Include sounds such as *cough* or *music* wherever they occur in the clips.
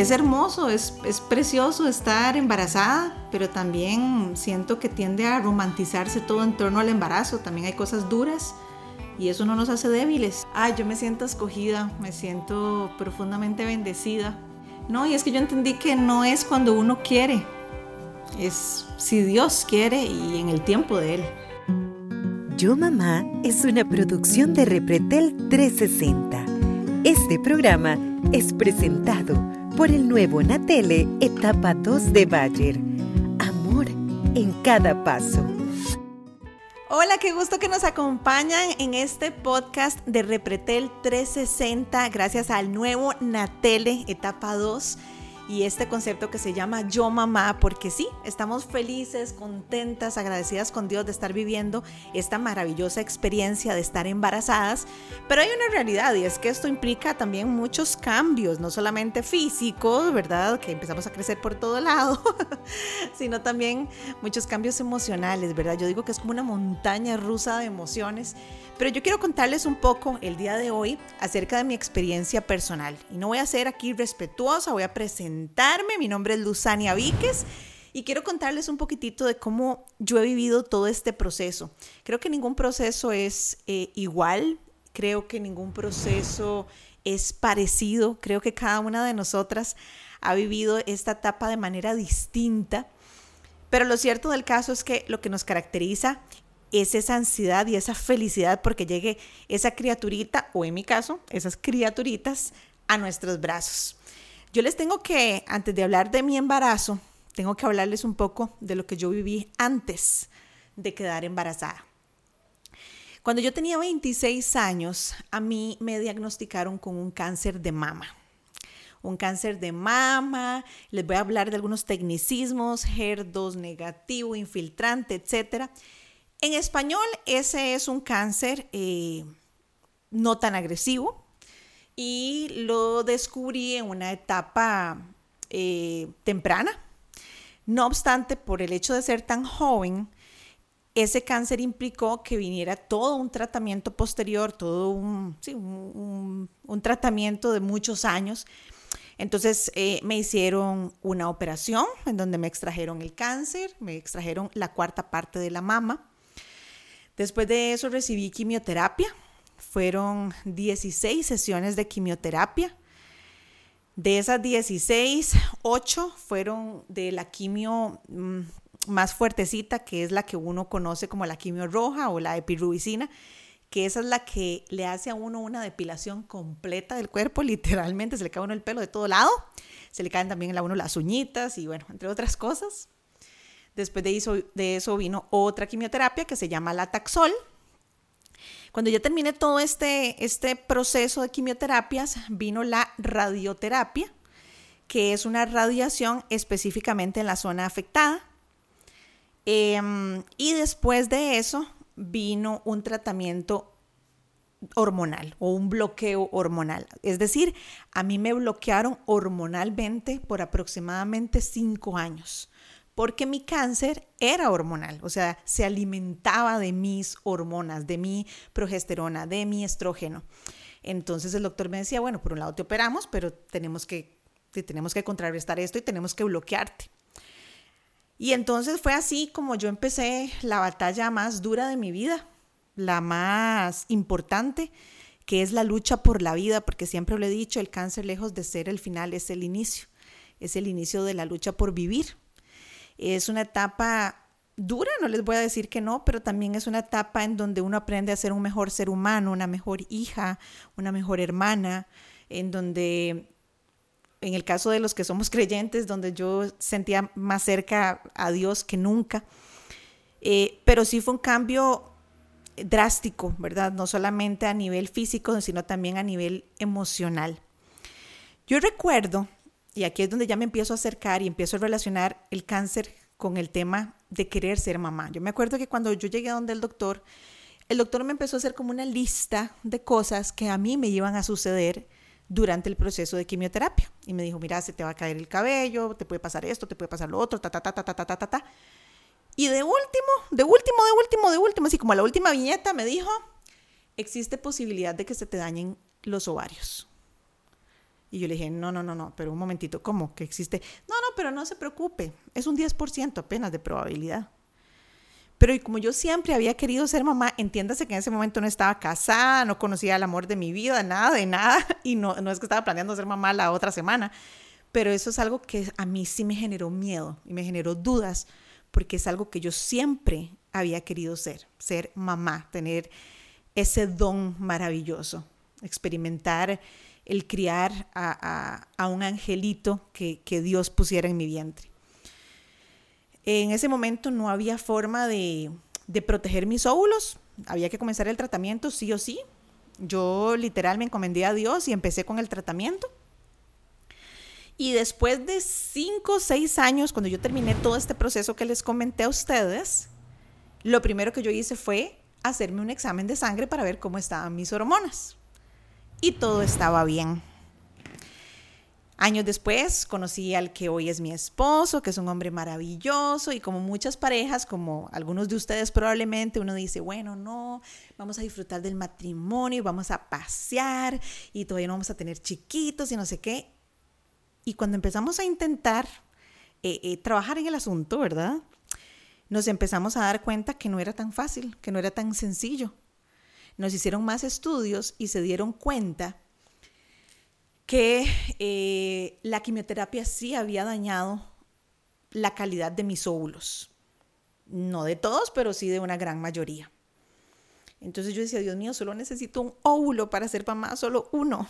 es hermoso, es, precioso estar embarazada, pero también siento que tiende a romantizarse todo en torno al embarazo. También hay cosas duras y eso no nos hace débiles. Ay, yo me siento escogida, me siento profundamente bendecida. No, y es que yo entendí que no es cuando uno quiere, es si Dios quiere y en el tiempo de Él. Yo Mamá es una producción de Repretel 360. Este programa es presentado por el nuevo Natele Etapa 2 de Bayer. Amor en cada paso. Hola, qué gusto que nos acompañan en este podcast de Repretel 360 gracias al nuevo Natele Etapa 2 y este concepto que se llama Yo Mamá, porque sí, estamos felices, contentas, agradecidas con Dios de estar viviendo esta maravillosa experiencia de estar embarazadas, pero hay una realidad y es que esto implica también muchos cambios, no solamente físicos, ¿verdad? Que empezamos a crecer por todo lado, *laughs* sino también muchos cambios emocionales, ¿verdad? Yo digo que es como una montaña rusa de emociones pero yo quiero contarles un poco el día de hoy acerca de mi experiencia personal. Y no voy a ser aquí respetuosa, voy a presentarme. Mi nombre es Luzania Víquez y quiero contarles un poquitito de cómo yo he vivido todo este proceso. Creo que ningún proceso es eh, igual, creo que ningún proceso es parecido, creo que cada una de nosotras ha vivido esta etapa de manera distinta. Pero lo cierto del caso es que lo que nos caracteriza es esa ansiedad y esa felicidad porque llegue esa criaturita, o en mi caso, esas criaturitas, a nuestros brazos. Yo les tengo que, antes de hablar de mi embarazo, tengo que hablarles un poco de lo que yo viví antes de quedar embarazada. Cuando yo tenía 26 años, a mí me diagnosticaron con un cáncer de mama. Un cáncer de mama, les voy a hablar de algunos tecnicismos, HER2 negativo, infiltrante, etcétera en español, ese es un cáncer eh, no tan agresivo y lo descubrí en una etapa eh, temprana. No obstante, por el hecho de ser tan joven, ese cáncer implicó que viniera todo un tratamiento posterior, todo un, tratamiento de muchos años. Entonces eh, me hicieron una operación en donde me extrajeron el cáncer, me extrajeron la cuarta parte de la mama Después de eso recibí quimioterapia. Fueron 16 sesiones de quimioterapia. De esas 16, 8 fueron de la quimio mm, más fuertecita, que es la que uno conoce como la quimio roja o la epirubicina, que esa es la que le hace a uno una depilación completa del cuerpo, *laughs* literalmente se le cae a uno el pelo de todo lado, se le caen también a uno las uñitas y bueno, entre otras cosas. Después de eso, vino otra quimioterapia que se llama la Taxol. Cuando ya terminé todo este, este proceso de quimioterapias, vino la radioterapia, que es una radiación específicamente en la zona afectada. Em, y después de eso vino un tratamiento hormonal o un bloqueo hormonal. Es decir, a mí me bloquearon hormonalmente por aproximadamente cinco años porque mi cáncer era hormonal, o sea, se alimentaba de mis hormonas, de mi progesterona, de mi estrógeno. Entonces el doctor me decía, bueno, por un lado te operamos, pero tenemos que, tenemos que contrarrestar esto y tenemos que bloquearte. Y entonces fue así como yo empecé la batalla más dura de mi vida, la más importante, que es la lucha por la vida, porque siempre lo he dicho, el cáncer lejos de ser el final es el inicio, es el inicio de la lucha por vivir, es una etapa dura, no les voy a decir que no, pero también es una etapa en donde uno aprende a ser un mejor ser humano, una mejor hija, una mejor hermana, en donde, en el caso de los que somos *laughs* creyentes, donde yo sentía más cerca a Dios que nunca. Eh, pero sí fue un cambio drástico, ¿verdad? No solamente a nivel físico, sino también a nivel emocional. Yo recuerdo y aquí es donde ya me empiezo a acercar y empiezo a relacionar el cáncer con el tema de querer ser mamá. Yo me acuerdo que cuando yo llegué a donde el doctor, el doctor me empezó a hacer como una lista de cosas que a mí me iban a suceder durante el proceso de quimioterapia. Y me dijo, mira, se te va a caer el cabello, te puede pasar esto, te puede pasar lo otro, ta, ta, ta, ta, ta, ta, ta, ta. Y de último, de último, de último, de último, así como a la última viñeta me dijo, existe posibilidad de que se te dañen los ovarios. Y yo le dije, no, no, no, no, pero un momentito, ¿cómo? Que existe. No, no, pero no se preocupe, es un 10% apenas de probabilidad. Pero como yo siempre había querido ser mamá, entiéndase que en ese momento no estaba casada, no conocía el amor de mi vida, nada de nada, *laughs* y no, no es que estaba planeando ser mamá la otra semana, pero eso es algo que a mí sí me generó miedo y me generó dudas, porque es algo que yo siempre había querido ser, ser mamá, tener ese don maravilloso, experimentar el criar a, un angelito que, Dios pusiera en mi vientre. En ese momento no había forma de, proteger mis óvulos, había que comenzar el tratamiento sí o sí. Yo literal me encomendé a Dios y empecé con el tratamiento. Y después de cinco o seis años, cuando yo terminé todo este proceso que les comenté a ustedes, lo primero que yo hice fue hacerme un examen de sangre para ver cómo estaban mis hormonas. Y todo estaba bien. Años después conocí al que hoy es mi esposo, que es un hombre maravilloso y como muchas parejas, como algunos de ustedes probablemente, uno dice, bueno, no, vamos a disfrutar del matrimonio, vamos a pasear y todavía no vamos a tener chiquitos y no sé qué. Y cuando empezamos a intentar eh, eh, trabajar en el asunto, ¿verdad? Nos empezamos a dar cuenta que no era tan fácil, que no era tan sencillo. Nos hicieron más estudios y se dieron cuenta que eh, la quimioterapia sí había dañado la calidad de mis óvulos. No de todos, pero sí de una gran mayoría. Entonces yo decía, Dios mío, solo necesito un óvulo para ser mamá, solo uno.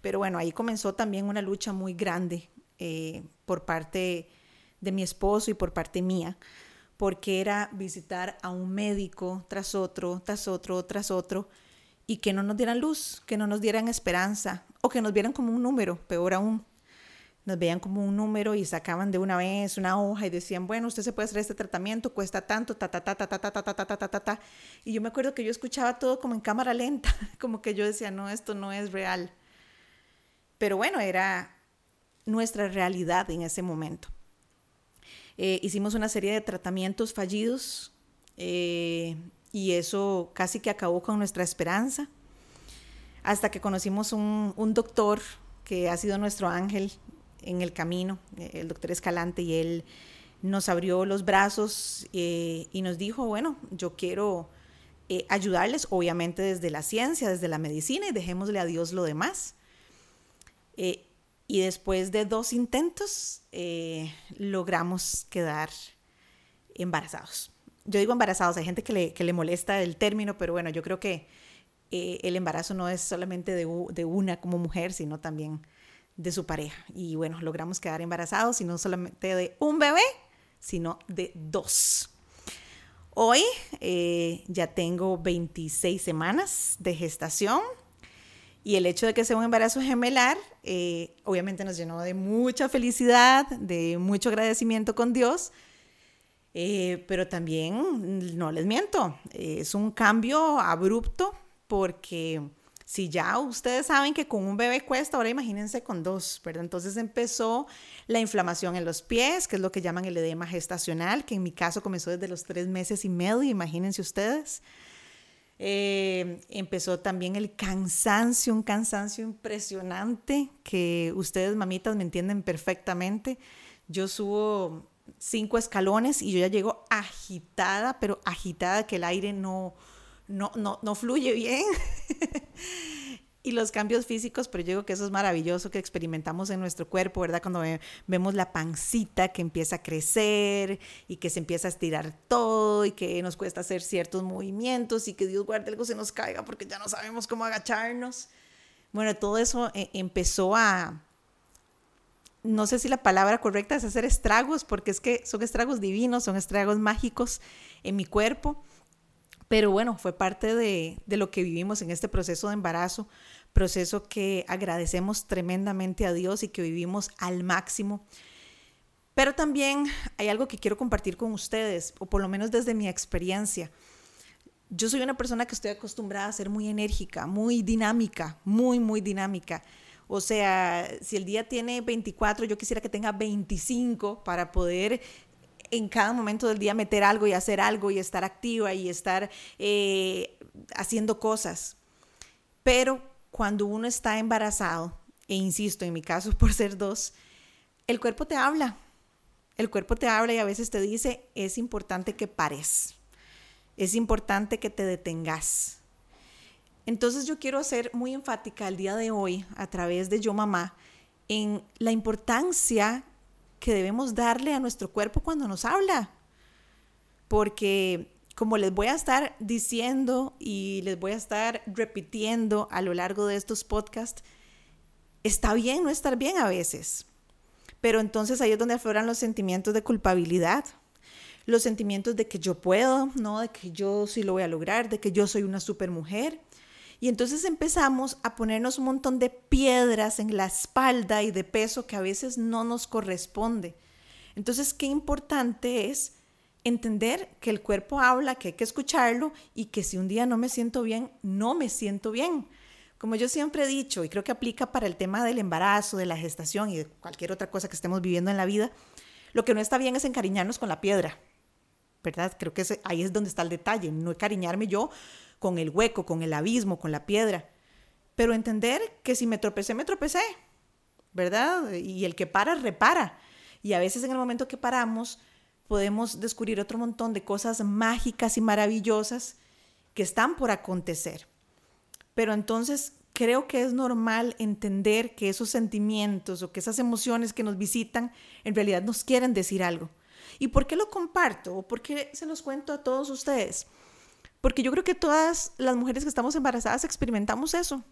Pero bueno, ahí comenzó también una lucha muy grande eh, por parte de mi esposo y por parte mía, porque era visitar a un médico tras otro, tras otro, tras otro, y que no nos dieran luz, que no nos dieran esperanza o que nos vieran como un número, peor aún. Nos veían como un número y sacaban de una vez una hoja y decían, bueno, usted se puede hacer este tratamiento, cuesta tanto, ta, ta, ta, ta, ta, ta, ta, ta, ta, ta, ta, ta. Y yo me acuerdo que yo escuchaba todo como en cámara lenta, como que yo decía, no, esto no es real. Pero bueno, era nuestra realidad en ese momento. Hicimos una serie de tratamientos fallidos y eso casi que acabó con nuestra esperanza, hasta que conocimos un, doctor que ha sido nuestro ángel en el camino, el doctor Escalante, y él nos abrió los brazos eh, y nos dijo, bueno, yo quiero eh, ayudarles, obviamente desde la ciencia, desde la medicina, y dejémosle a Dios lo demás. Eh, y después de dos intentos, logramos quedar embarazados yo digo embarazados, hay gente que le, molesta el término, pero bueno, yo creo que eh, el embarazo no es solamente de, de, una como mujer, sino también de su pareja. Y bueno, logramos quedar embarazados y no solamente de un bebé, sino de dos. Hoy eh, ya tengo 26 semanas de gestación y el hecho de que sea un embarazo gemelar, eh, obviamente nos llenó de mucha felicidad, de mucho agradecimiento con Dios, eh, pero también, no les miento, es un cambio abrupto porque si ya ustedes saben que con un bebé cuesta, ahora imagínense con dos, ¿verdad? Entonces empezó la inflamación en los pies, que es lo que llaman el edema gestacional, que en mi caso comenzó desde los tres meses y medio, imagínense ustedes. Eh, empezó también el cansancio, un cansancio impresionante que ustedes, mamitas, me entienden perfectamente. Yo subo cinco escalones y yo ya llego agitada, pero agitada que el aire no, no, no, fluye bien. *laughs* y los cambios físicos, pero yo digo que eso es maravilloso que experimentamos en nuestro cuerpo, ¿verdad? Cuando vemos la pancita que empieza a crecer y que se empieza a estirar todo y que nos cuesta hacer ciertos movimientos y que Dios guarde algo se nos caiga porque ya no sabemos cómo agacharnos. Bueno, todo eso eh, empezó a, no sé si la palabra correcta es hacer estragos, porque es que son estragos divinos, son estragos mágicos en mi cuerpo. Pero bueno, fue parte de, lo que vivimos en este proceso de embarazo, proceso que agradecemos tremendamente a Dios y que vivimos al máximo. Pero también hay algo que quiero compartir con ustedes, o por lo menos desde mi experiencia. Yo soy una persona que estoy acostumbrada a ser muy enérgica, muy dinámica, muy, muy dinámica. O sea, si el día tiene 24, yo quisiera que tenga 25 para poder en cada momento del día meter algo y hacer algo y estar activa y estar eh, haciendo cosas. Pero cuando uno está embarazado, e insisto, en mi caso *laughs* por ser dos, el cuerpo te habla. El cuerpo te habla y a veces te dice, es importante que pares. Es importante que te detengas. Entonces yo quiero ser muy enfática el día de hoy a través de Yo Mamá en la importancia que debemos darle a nuestro cuerpo cuando nos habla. Porque como les voy a estar diciendo y les voy a estar repitiendo a lo largo de estos podcasts, está bien no estar bien a veces. Pero entonces ahí es donde afloran los sentimientos de culpabilidad, los sentimientos de que yo puedo, ¿no? De que yo sí lo voy a lograr, de que yo soy una super mujer. Y entonces empezamos a ponernos un montón de piedras en la espalda y de peso que a veces no nos corresponde. Entonces, qué importante es entender que el cuerpo habla, que hay que escucharlo y que si un día no me siento bien, no me siento bien. Como yo siempre he dicho, y creo que aplica para el tema del embarazo, de la gestación y de cualquier otra cosa que estemos viviendo en la vida, lo que no está bien es encariñarnos con la piedra, ¿verdad? Creo que ahí es donde está el detalle, no encariñarme yo con el hueco, con el abismo, con la piedra, pero entender que si me tropecé, me tropecé, ¿verdad? Y el que para, repara. Y a veces en el momento que paramos, podemos descubrir otro montón de cosas mágicas y maravillosas que están por acontecer. Pero entonces creo que es normal entender que esos sentimientos o que esas emociones que nos visitan en realidad nos quieren decir algo. ¿Y por qué lo comparto? ¿O por qué se los cuento a todos ustedes? Porque yo creo que todas las mujeres que estamos embarazadas experimentamos eso.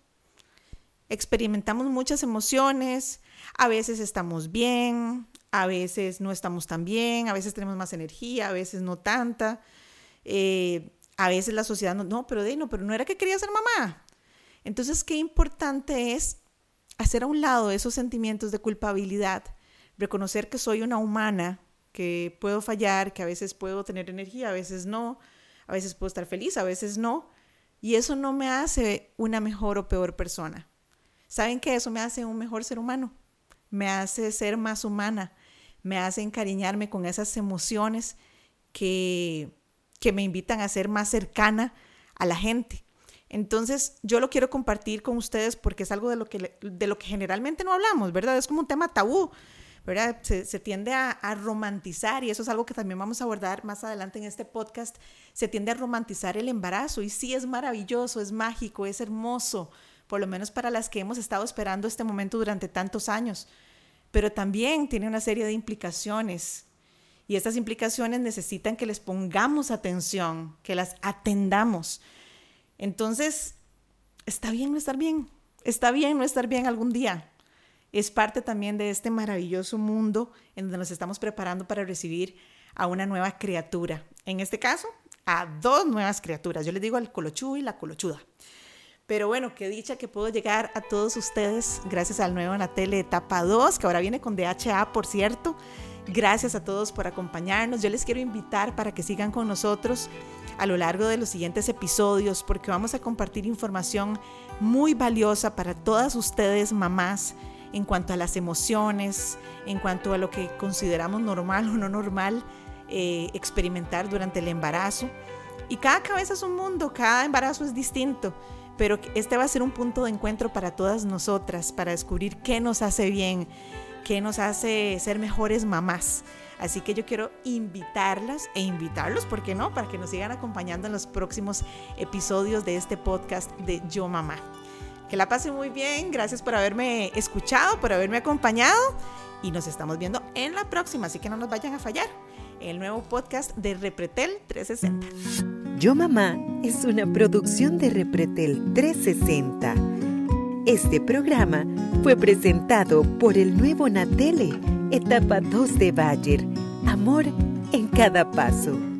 Experimentamos muchas emociones, a veces estamos bien, a veces no estamos tan bien, a veces tenemos más energía, a veces no tanta. Eh, a veces la sociedad no, no, pero de no, pero no era que quería ser mamá. Entonces, qué importante es hacer a un lado esos sentimientos de culpabilidad, reconocer que soy una humana, que puedo fallar, que a veces puedo tener energía, a veces no, a veces puedo estar feliz, a veces no, y eso no me hace una mejor o peor persona. ¿Saben que eso me hace un mejor ser humano? Me hace ser más humana, me hace encariñarme con esas emociones que, que me invitan a ser más cercana a la gente. Entonces, yo lo quiero compartir con ustedes porque es algo de lo que, de lo que generalmente no hablamos, ¿verdad? Es como un tema tabú, ¿verdad? Se, tiende a, a, romantizar y eso es algo que también vamos a abordar más adelante en este podcast. Se tiende a romantizar el embarazo y sí es maravilloso, es mágico, es hermoso, por lo menos para las que hemos estado esperando este momento durante tantos años pero también tiene una serie de implicaciones. Y estas implicaciones necesitan que les pongamos atención, que las atendamos. Entonces, está bien no estar bien, está bien no estar bien algún día. Es parte también de este maravilloso mundo en donde nos estamos preparando para recibir a una nueva criatura. En este caso, a dos nuevas criaturas. Yo les digo al colochudo y la colochuda. Pero bueno, qué dicha que puedo llegar a todos ustedes gracias al nuevo Natele etapa 2, que ahora viene con DHA, por cierto. Gracias a todos por acompañarnos. Yo les quiero invitar para que sigan con nosotros a lo largo de los siguientes episodios porque vamos a compartir información muy valiosa para todas ustedes, mamás, en cuanto a las emociones, en cuanto a lo que consideramos normal o no normal eh, experimentar durante el embarazo. Y cada cabeza es un mundo, cada embarazo es distinto pero este va a ser un punto de encuentro para todas nosotras, para descubrir qué nos hace bien, qué nos hace ser mejores mamás. Así que yo quiero invitarlas e invitarlos, ¿por qué no? Para que nos sigan acompañando en los próximos episodios de este podcast de Yo Mamá. Que la pase muy bien, gracias por haberme escuchado, por haberme acompañado y nos estamos viendo en la próxima, así que no nos vayan a fallar. El nuevo podcast de Repretel 360. Yo Mamá es una producción de Repretel 360. Este programa fue presentado por el nuevo Natele, etapa 2 de Bayer. Amor en cada paso.